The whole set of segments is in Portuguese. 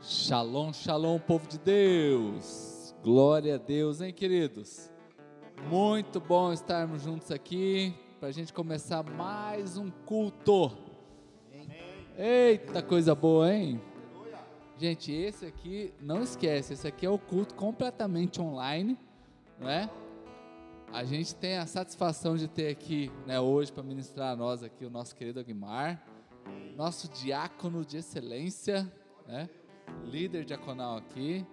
Shalom, shalom, povo de Deus. Glória a Deus, hein, queridos? Muito bom estarmos juntos aqui para a gente começar mais um culto. Eita, coisa boa, hein? Gente, esse aqui, não esquece, esse aqui é o culto completamente online, não é? A gente tem a satisfação de ter aqui, né, hoje para ministrar a nós aqui o nosso querido Aguimar, nosso diácono de excelência, né? Líder diaconal aqui,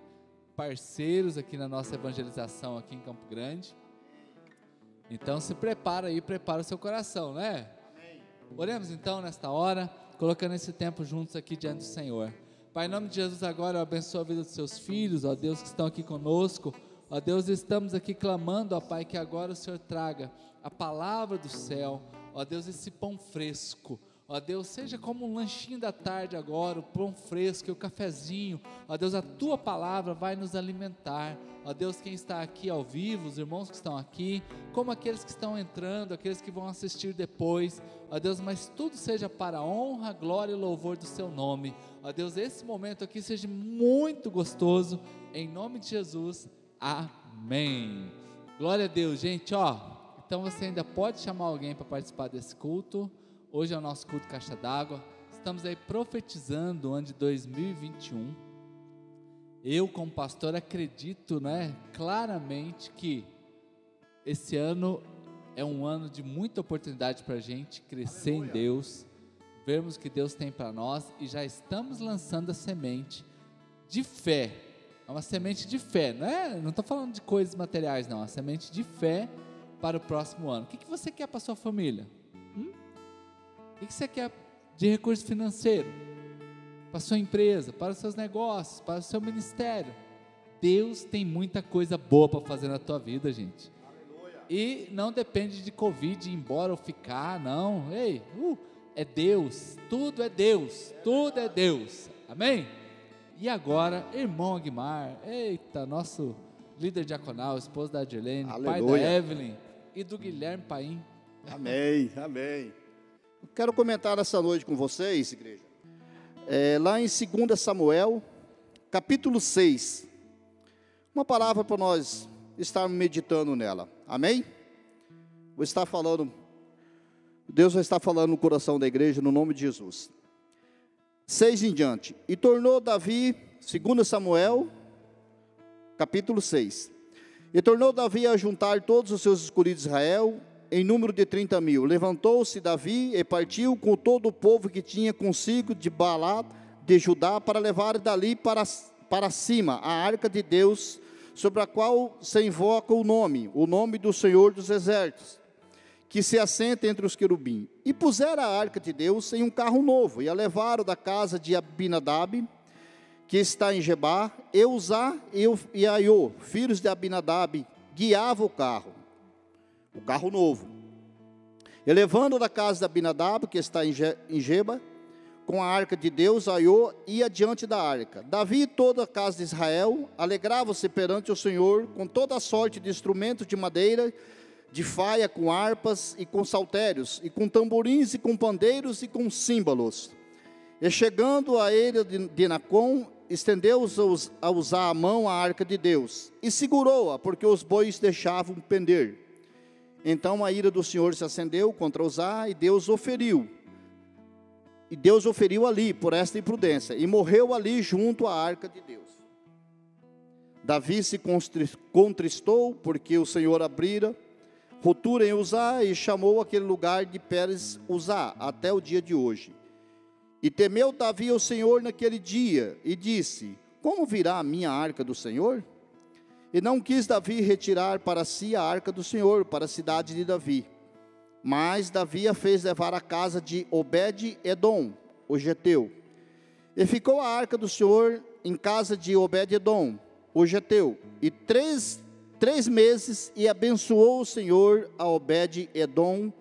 parceiros aqui na nossa evangelização aqui em Campo Grande. Então se prepara aí, prepara o seu coração, né? Oremos então nesta hora, colocando esse tempo juntos aqui diante do Senhor. Pai, em nome de Jesus agora eu abençoo a vida dos seus filhos, ó Deus que estão aqui conosco. Ó Deus, estamos aqui clamando, ó Pai, que agora o Senhor traga a palavra do céu, ó Deus, esse pão fresco, Ó Deus, seja como um lanchinho da tarde agora, o pão fresco, o cafezinho. Ó Deus, a tua palavra vai nos alimentar. Ó Deus, quem está aqui ao vivo, os irmãos que estão aqui, como aqueles que estão entrando, aqueles que vão assistir depois. Ó Deus, mas tudo seja para a honra, glória e louvor do seu nome. Ó Deus, esse momento aqui seja muito gostoso. Em nome de Jesus. Amém. Glória a Deus, gente, ó. Então você ainda pode chamar alguém para participar desse culto. Hoje é o nosso culto caixa d'água. Estamos aí profetizando o ano de 2021. Eu, como pastor, acredito, né, claramente que esse ano é um ano de muita oportunidade para a gente crescer Aleluia. em Deus, vermos o que Deus tem para nós e já estamos lançando a semente de fé. É uma semente de fé, não é? Não estou falando de coisas materiais, não. É uma semente de fé para o próximo ano. O que, que você quer para sua família? O que você quer de recurso financeiro? Para a sua empresa, para os seus negócios, para o seu ministério. Deus tem muita coisa boa para fazer na tua vida, gente. Aleluia. E não depende de Covid ir embora ou ficar, não. Ei, uh, é Deus, tudo é Deus, tudo é Deus. Amém? E agora, irmão Aguimar, eita, nosso líder diaconal, esposo da Adirlene, pai da Evelyn e do Guilherme Paim. Amém, amém. Quero comentar essa noite com vocês, igreja. É, lá em 2 Samuel, capítulo 6. Uma palavra para nós estarmos meditando nela. Amém? Vou estar falando, Deus vai estar falando no coração da igreja no nome de Jesus. 6 em diante. E tornou Davi, 2 Samuel, capítulo 6. E tornou Davi a juntar todos os seus escolhidos de Israel em número de 30 mil. Levantou-se Davi e partiu com todo o povo que tinha consigo de Balá de Judá para levar dali para, para cima a arca de Deus, sobre a qual se invoca o nome, o nome do Senhor dos Exércitos, que se assenta entre os querubins. E puseram a arca de Deus em um carro novo, e a levaram da casa de Abinadab, que está em Jebá, Eusá e Aiô, filhos de Abinadab, guiavam o carro o carro novo. Elevando da casa da Abinadab, que está em Geba, com a arca de Deus, Aiô ia diante da arca. Davi e toda a casa de Israel alegravam-se perante o Senhor com toda a sorte de instrumentos de madeira, de faia, com harpas e com saltérios, e com tamborins e com pandeiros e com símbolos. E chegando a ele de Nacon, estendeu-os a usar a mão a arca de Deus, e segurou-a, porque os bois deixavam pender. Então a ira do Senhor se acendeu contra Uzá e Deus oferiu. E Deus oferiu ali por esta imprudência e morreu ali junto à arca de Deus. Davi se contristou porque o Senhor abrira ruptura em Uzá e chamou aquele lugar de Pérez Uzá até o dia de hoje. E temeu Davi ao Senhor naquele dia e disse: Como virá a minha arca do Senhor? E não quis Davi retirar para si a arca do Senhor, para a cidade de Davi. Mas Davi a fez levar à casa de Obed-Edom, o geteu. E ficou a arca do Senhor em casa de Obed-Edom, o geteu. E três, três meses e abençoou o Senhor a Obed-Edom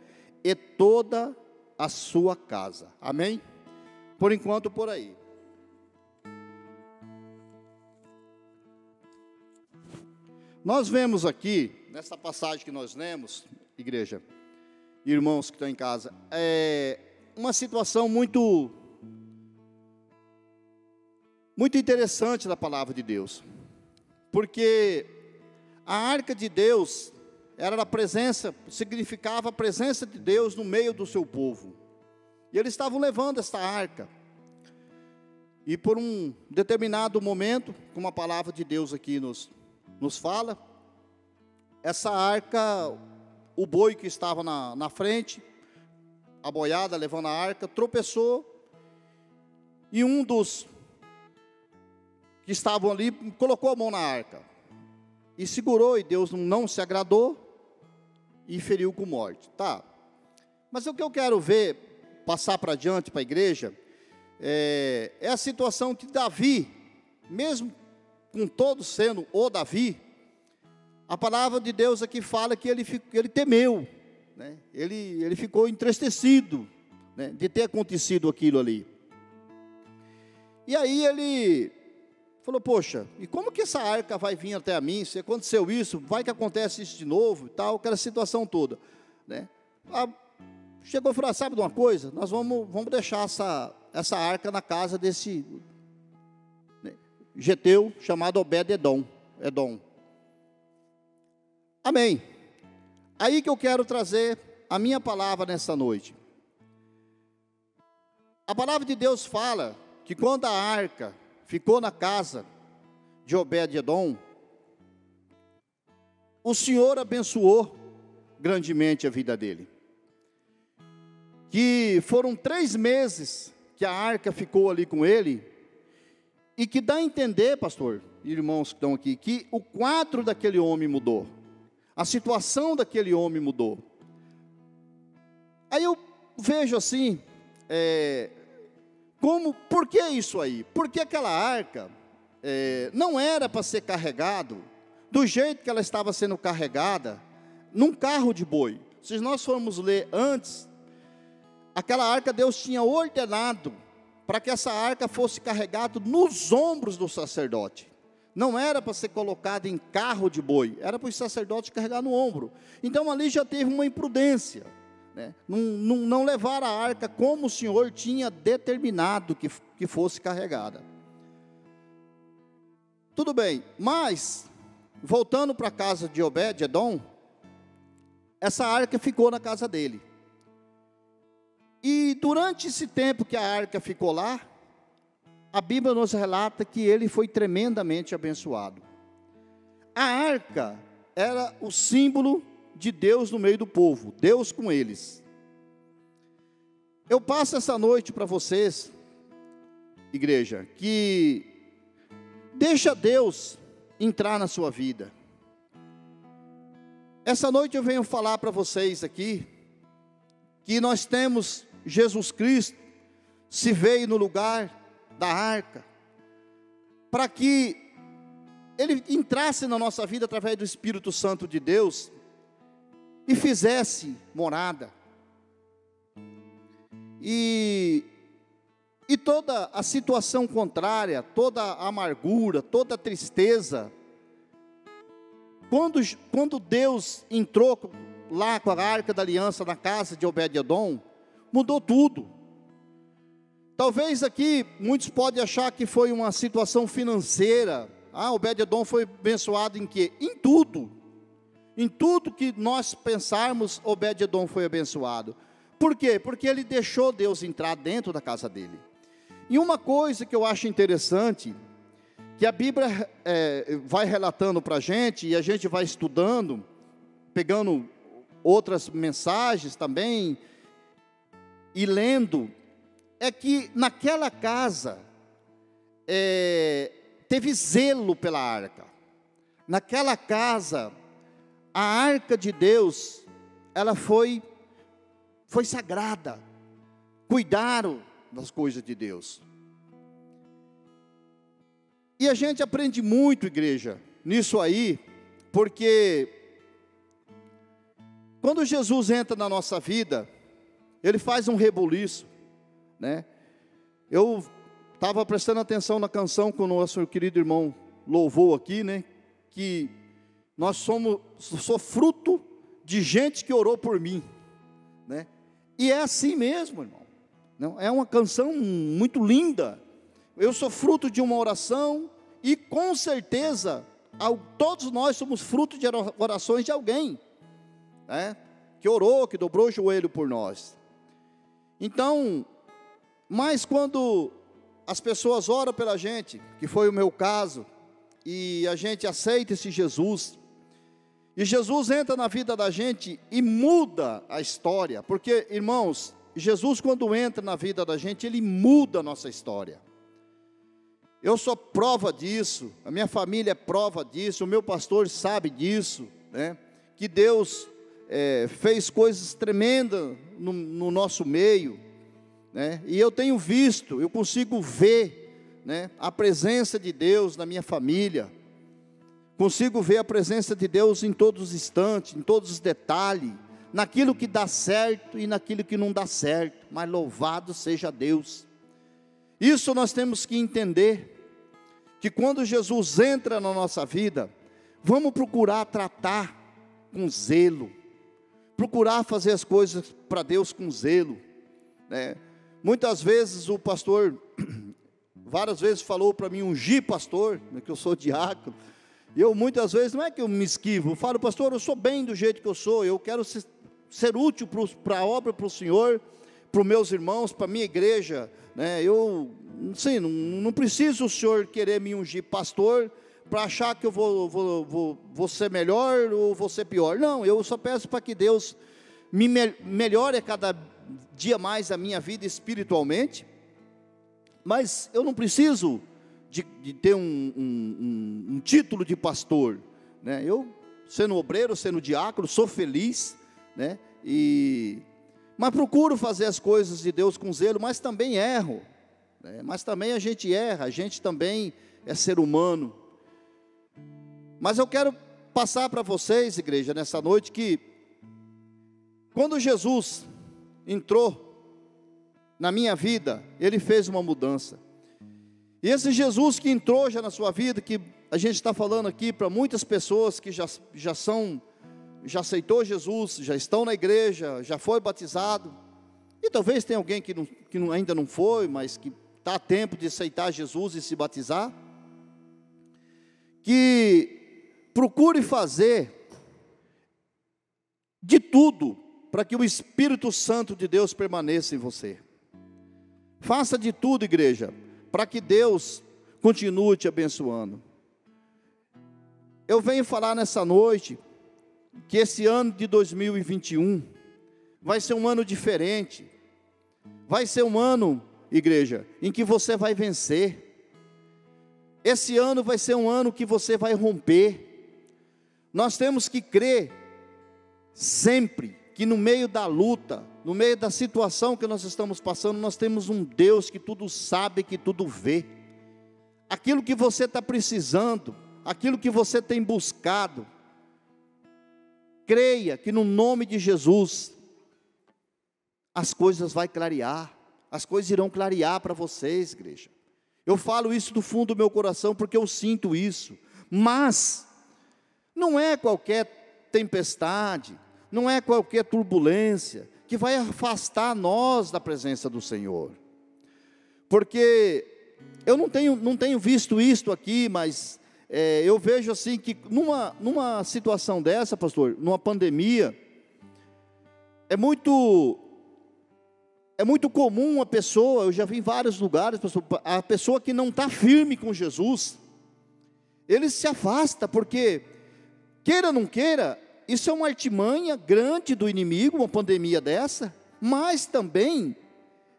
e toda a sua casa. Amém? Por enquanto, por aí. Nós vemos aqui, nessa passagem que nós lemos, igreja, irmãos que estão em casa, é uma situação muito muito interessante da palavra de Deus, porque a arca de Deus era a presença, significava a presença de Deus no meio do seu povo. E eles estavam levando esta arca. E por um determinado momento, como a palavra de Deus aqui nos, nos fala, essa arca, o boi que estava na, na frente, a boiada levando a arca, tropeçou, e um dos que estavam ali colocou a mão na arca e segurou, e Deus não se agradou e feriu com morte. Tá. Mas o que eu quero ver, passar para diante para a igreja, é, é a situação que Davi, mesmo com todos sendo o Davi, a palavra de Deus aqui fala que ele, ele temeu, né? ele, ele ficou entristecido né? de ter acontecido aquilo ali. E aí ele falou: Poxa, e como que essa arca vai vir até a mim? Se aconteceu isso, vai que acontece isso de novo e tal, aquela situação toda. Né? Chegou e falou: ah, Sabe de uma coisa? Nós vamos, vamos deixar essa, essa arca na casa desse Geteu chamado Obed-Edom. Edom. Amém. Aí que eu quero trazer a minha palavra nessa noite. A palavra de Deus fala que quando a arca ficou na casa de Obed-Edom, o Senhor abençoou grandemente a vida dele. Que foram três meses que a arca ficou ali com ele, e que dá a entender, pastor, irmãos que estão aqui, que o quadro daquele homem mudou, a situação daquele homem mudou. Aí eu vejo assim, é, como, por que isso aí? Porque aquela arca é, não era para ser carregado do jeito que ela estava sendo carregada num carro de boi. Se nós formos ler antes, aquela arca Deus tinha ordenado para que essa arca fosse carregada nos ombros do sacerdote. Não era para ser colocada em carro de boi, era para o sacerdote carregar no ombro. Então ali já teve uma imprudência né? não, não, não levar a arca como o Senhor tinha determinado que, que fosse carregada. Tudo bem, mas, voltando para a casa de Obed-Edom, essa arca ficou na casa dele. E durante esse tempo que a arca ficou lá, a Bíblia nos relata que ele foi tremendamente abençoado. A arca era o símbolo de Deus no meio do povo, Deus com eles. Eu passo essa noite para vocês, igreja, que deixa Deus entrar na sua vida. Essa noite eu venho falar para vocês aqui que nós temos Jesus Cristo se veio no lugar da arca para que ele entrasse na nossa vida através do Espírito Santo de Deus e fizesse morada. E, e toda a situação contrária, toda a amargura, toda a tristeza, quando, quando Deus entrou lá com a arca da aliança na casa de Obed-Edom, mudou tudo. Talvez aqui muitos podem achar que foi uma situação financeira. Ah, Obed-Edom foi abençoado em quê? Em tudo. Em tudo que nós pensarmos, Obed-Edom foi abençoado. Por quê? Porque ele deixou Deus entrar dentro da casa dele. E uma coisa que eu acho interessante, que a Bíblia é, vai relatando para a gente, e a gente vai estudando, pegando outras mensagens também, e lendo, é que naquela casa é, teve zelo pela arca. Naquela casa a arca de Deus, ela foi foi sagrada. Cuidaram das coisas de Deus. E a gente aprende muito, igreja, nisso aí, porque quando Jesus entra na nossa vida, ele faz um rebuliço, né? Eu estava prestando atenção na canção que o nosso querido irmão louvou aqui, né? Que nós somos, sou fruto de gente que orou por mim, né? E é assim mesmo, irmão. É uma canção muito linda, eu sou fruto de uma oração e com certeza todos nós somos fruto de orações de alguém, né? Que orou, que dobrou o joelho por nós. Então, mas quando as pessoas oram pela gente, que foi o meu caso, e a gente aceita esse Jesus, e Jesus entra na vida da gente e muda a história, porque, irmãos, Jesus, quando entra na vida da gente, ele muda a nossa história. Eu sou prova disso, a minha família é prova disso, o meu pastor sabe disso, né? Que Deus é, fez coisas tremendas no, no nosso meio, né? E eu tenho visto, eu consigo ver, né? A presença de Deus na minha família, consigo ver a presença de Deus em todos os instantes, em todos os detalhes, naquilo que dá certo e naquilo que não dá certo, mas louvado seja Deus. Isso nós temos que entender que quando Jesus entra na nossa vida, vamos procurar tratar com zelo, procurar fazer as coisas para Deus com zelo. Né? Muitas vezes o pastor, várias vezes falou para mim, ungir pastor, né, que eu sou diácono, e eu muitas vezes, não é que eu me esquivo, eu falo, pastor, eu sou bem do jeito que eu sou, eu quero ser, ser útil para a obra, para o Senhor, para os meus irmãos, para a minha igreja, né? Eu, sim, não, não preciso o senhor querer me ungir pastor para achar que eu vou, vou, vou, vou ser melhor ou vou ser pior. Não, eu só peço para que Deus me melhore cada dia mais a minha vida espiritualmente, mas eu não preciso de, de ter um, um, um, um, título de pastor, né? Eu, sendo obreiro, sendo diácono, sou feliz, né? E mas procuro fazer as coisas de Deus com zelo, mas também erro. Né? Mas também a gente erra, a gente também é ser humano. Mas eu quero passar para vocês, igreja, nessa noite, que quando Jesus entrou na minha vida, ele fez uma mudança. E esse Jesus que entrou já na sua vida, que a gente está falando aqui para muitas pessoas que já, já são já aceitou Jesus, já estão na igreja, já foi batizado. E talvez tenha alguém que, não, que não, ainda não foi, mas que está a tempo de aceitar Jesus e se batizar. Que procure fazer de tudo para que o Espírito Santo de Deus permaneça em você. Faça de tudo, igreja, para que Deus continue te abençoando. Eu venho falar nessa noite que esse ano de 2021 vai ser um ano diferente. Vai ser um ano, igreja, em que você vai vencer. Esse ano vai ser um ano que você vai romper. Nós temos que crer sempre que no meio da luta, no meio da situação que nós estamos passando, nós temos um Deus que tudo sabe, que tudo vê. Aquilo que você está precisando, aquilo que você tem buscado, Creia que no nome de Jesus as coisas vai clarear, as coisas irão clarear para vocês, igreja. Eu falo isso do fundo do meu coração porque eu sinto isso. Mas não é qualquer tempestade, não é qualquer turbulência que vai afastar nós da presença do Senhor. Porque eu não tenho, não tenho visto isto aqui, mas é, eu vejo assim que numa, numa situação dessa, pastor, numa pandemia, é muito é muito comum a pessoa, eu já vi em vários lugares, a pessoa que não está firme com Jesus, ele se afasta, porque, queira ou não queira, isso é uma artimanha grande do inimigo, uma pandemia dessa, mas também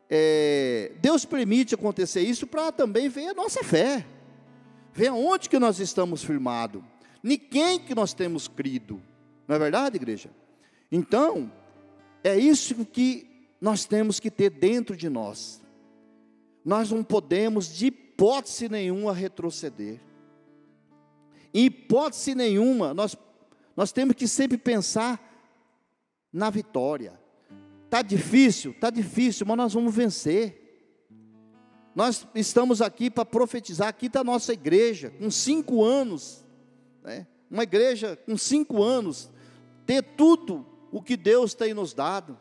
é, Deus permite acontecer isso para também ver a nossa fé. Vê aonde que nós estamos firmados, em quem que nós temos crido. Não é verdade, igreja? Então, é isso que nós temos que ter dentro de nós. Nós não podemos, de hipótese nenhuma, retroceder. Em hipótese nenhuma, nós, nós temos que sempre pensar na vitória. Está difícil? Está difícil, mas nós vamos vencer. Nós estamos aqui para profetizar, aqui está a nossa igreja, com cinco anos, né? uma igreja com cinco anos, ter tudo o que Deus tem nos dado.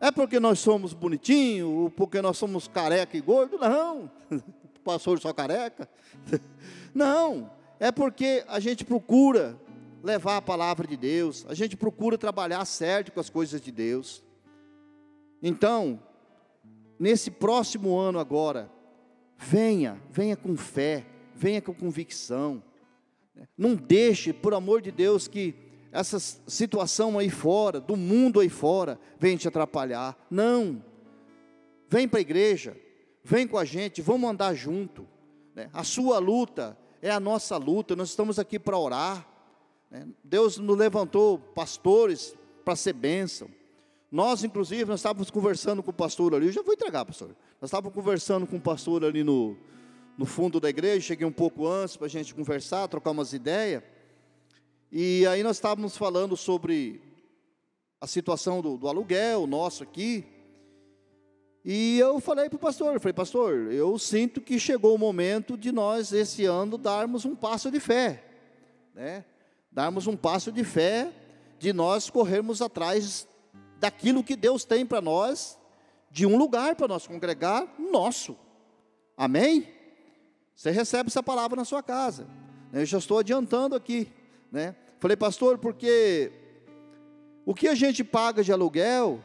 É porque nós somos bonitinhos, ou porque nós somos careca e gordo? Não. Pastor só careca? Não. É porque a gente procura levar a palavra de Deus, a gente procura trabalhar certo com as coisas de Deus. Então, nesse próximo ano agora, venha, venha com fé, venha com convicção. Não deixe, por amor de Deus, que essa situação aí fora, do mundo aí fora, venha te atrapalhar. Não. Vem para a igreja, vem com a gente, vamos andar junto. Né? A sua luta é a nossa luta, nós estamos aqui para orar. Né? Deus nos levantou pastores para ser bênção. Nós, inclusive, nós estávamos conversando com o pastor ali, eu já vou entregar, pastor. Nós estávamos conversando com o pastor ali no, no fundo da igreja, cheguei um pouco antes para a gente conversar, trocar umas ideias. E aí nós estávamos falando sobre a situação do, do aluguel nosso aqui. E eu falei para o pastor, falei, pastor, eu sinto que chegou o momento de nós, esse ano, darmos um passo de fé. Né? Darmos um passo de fé, de nós corrermos atrás daquilo que Deus tem para nós, de um lugar para nós congregar nosso. Amém? Você recebe essa palavra na sua casa. Eu já estou adiantando aqui, né? Falei, pastor, porque o que a gente paga de aluguel,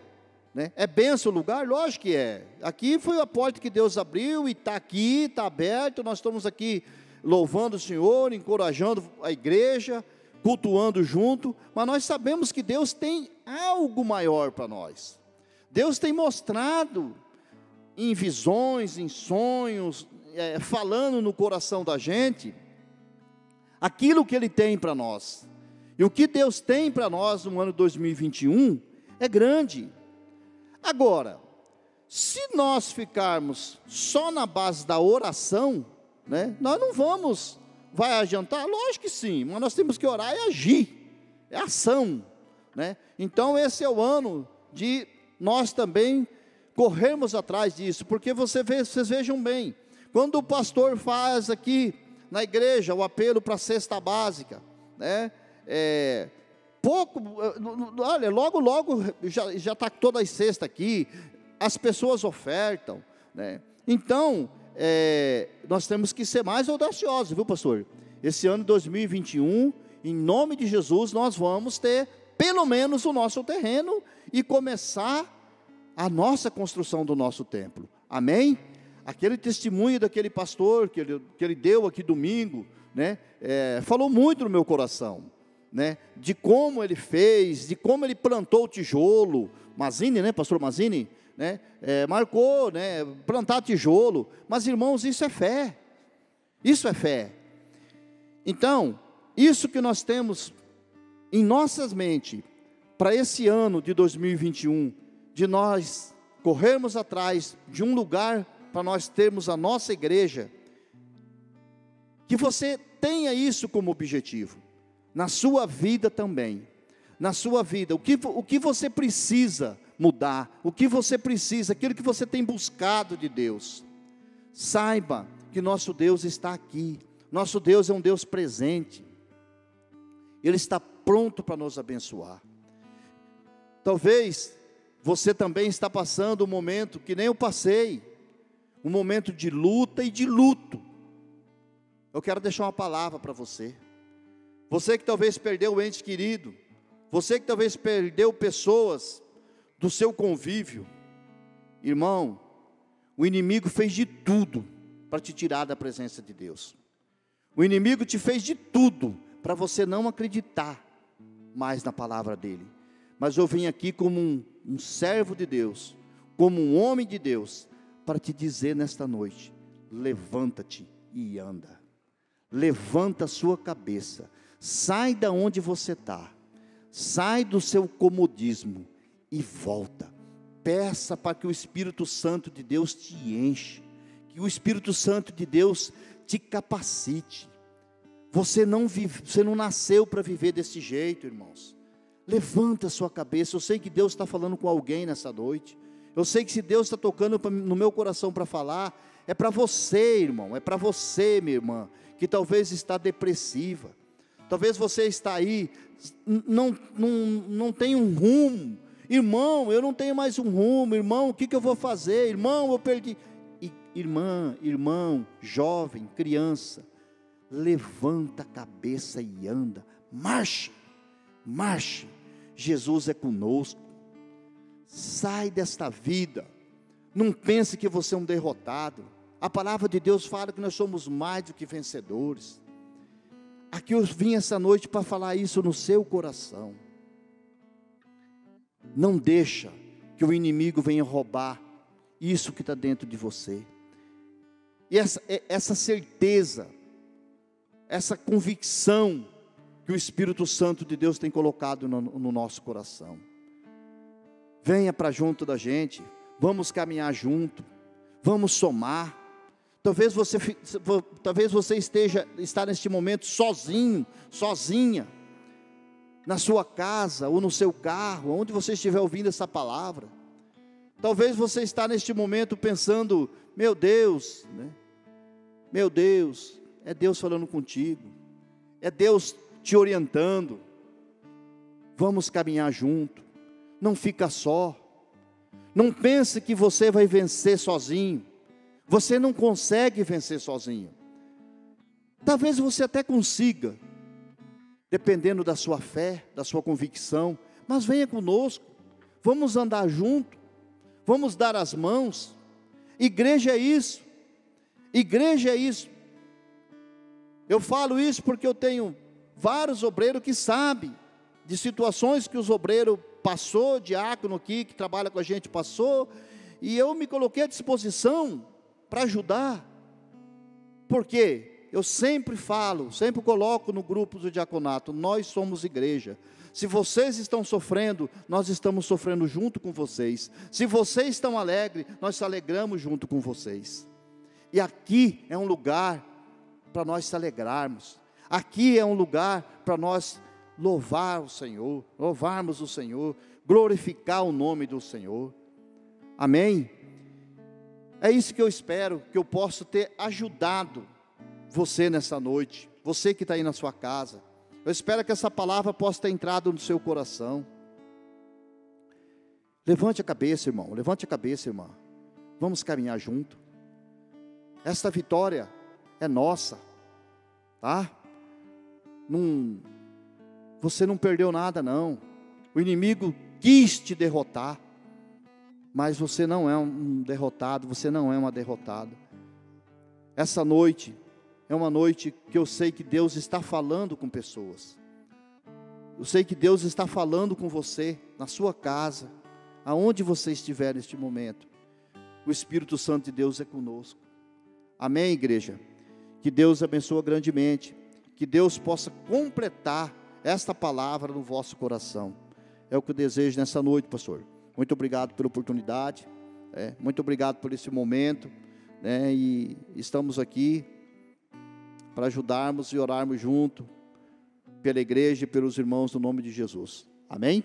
né? É benção o lugar? Lógico que é. Aqui foi a porta que Deus abriu e está aqui, está aberto. Nós estamos aqui louvando o Senhor, encorajando a igreja, cultuando junto, mas nós sabemos que Deus tem algo maior para nós. Deus tem mostrado em visões, em sonhos, é, falando no coração da gente, aquilo que Ele tem para nós. E o que Deus tem para nós no ano 2021 é grande. Agora, se nós ficarmos só na base da oração, né, nós não vamos Vai adiantar? Lógico que sim, mas nós temos que orar e agir, é ação. Né? Então, esse é o ano de nós também corrermos atrás disso, porque você vê, vocês vejam bem, quando o pastor faz aqui na igreja o apelo para a cesta básica, né? É, pouco, olha, logo, logo já está toda a cesta aqui, as pessoas ofertam, né? Então, é, nós temos que ser mais audaciosos, viu, pastor? Esse ano 2021, em nome de Jesus, nós vamos ter pelo menos o nosso terreno e começar a nossa construção do nosso templo. Amém? Aquele testemunho daquele pastor que ele, que ele deu aqui domingo, né? É, falou muito no meu coração, né? De como ele fez, de como ele plantou o tijolo. Mazini, né, pastor Mazini? né? É, marcou, né? Plantar tijolo. Mas, irmãos, isso é fé. Isso é fé. Então, isso que nós temos em nossas mentes para esse ano de 2021, de nós corrermos atrás de um lugar para nós termos a nossa igreja, que você tenha isso como objetivo, na sua vida também, na sua vida, o que, o que você precisa mudar, o que você precisa, aquilo que você tem buscado de Deus. Saiba que nosso Deus está aqui, nosso Deus é um Deus presente, Ele está pronto para nos abençoar. Talvez você também está passando um momento que nem eu passei, um momento de luta e de luto. Eu quero deixar uma palavra para você. Você que talvez perdeu o ente querido, você que talvez perdeu pessoas do seu convívio. Irmão, o inimigo fez de tudo para te tirar da presença de Deus. O inimigo te fez de tudo para você não acreditar mais na palavra dele. Mas eu vim aqui como um, um servo de Deus, como um homem de Deus, para te dizer nesta noite: levanta-te e anda. Levanta a sua cabeça, sai da onde você está, sai do seu comodismo e volta. Peça para que o Espírito Santo de Deus te enche, que o Espírito Santo de Deus te capacite. Você não vive, você não nasceu para viver desse jeito, irmãos. Levanta a sua cabeça. Eu sei que Deus está falando com alguém nessa noite. Eu sei que se Deus está tocando no meu coração para falar, é para você, irmão, é para você, minha irmã, que talvez está depressiva. Talvez você está aí, não, não, não tem um rumo, Irmão, eu não tenho mais um rumo. Irmão, o que, que eu vou fazer? Irmão, eu perdi. Irmã, irmão, jovem, criança, levanta a cabeça e anda. Marche, marche. Jesus é conosco. Sai desta vida. Não pense que você é um derrotado. A palavra de Deus fala que nós somos mais do que vencedores. Aqui eu vim essa noite para falar isso no seu coração. Não deixa que o inimigo venha roubar isso que está dentro de você. E essa, essa certeza, essa convicção que o Espírito Santo de Deus tem colocado no, no nosso coração. Venha para junto da gente, vamos caminhar junto, vamos somar. Talvez você, talvez você esteja está neste momento sozinho, sozinha, na sua casa ou no seu carro, onde você estiver ouvindo essa palavra. Talvez você está neste momento pensando, meu Deus, né? meu Deus, é Deus falando contigo, é Deus te orientando. Vamos caminhar junto. Não fica só. Não pense que você vai vencer sozinho. Você não consegue vencer sozinho. Talvez você até consiga, dependendo da sua fé, da sua convicção, mas venha conosco. Vamos andar junto. Vamos dar as mãos. Igreja é isso. Igreja é isso. Eu falo isso porque eu tenho vários obreiros que sabem de situações que os obreiros passou, diácono aqui que trabalha com a gente passou, e eu me coloquei à disposição para ajudar. Porque eu sempre falo, sempre coloco no grupo do diaconato, nós somos igreja. Se vocês estão sofrendo, nós estamos sofrendo junto com vocês. Se vocês estão alegres, nós se alegramos junto com vocês. E aqui é um lugar para nós se alegrarmos. Aqui é um lugar para nós louvar o Senhor, louvarmos o Senhor, glorificar o nome do Senhor. Amém? É isso que eu espero, que eu possa ter ajudado você nessa noite, você que está aí na sua casa. Eu espero que essa palavra possa ter entrado no seu coração. Levante a cabeça, irmão, levante a cabeça, irmã. Vamos caminhar junto. Esta vitória é nossa, tá? Você não perdeu nada, não. O inimigo quis te derrotar, mas você não é um derrotado, você não é uma derrotada. Essa noite é uma noite que eu sei que Deus está falando com pessoas. Eu sei que Deus está falando com você na sua casa, aonde você estiver neste momento. O Espírito Santo de Deus é conosco. Amém, igreja? Que Deus abençoe grandemente. Que Deus possa completar esta palavra no vosso coração. É o que eu desejo nessa noite, pastor. Muito obrigado pela oportunidade, é, muito obrigado por esse momento, né, e estamos aqui para ajudarmos e orarmos junto pela igreja e pelos irmãos no nome de Jesus. Amém?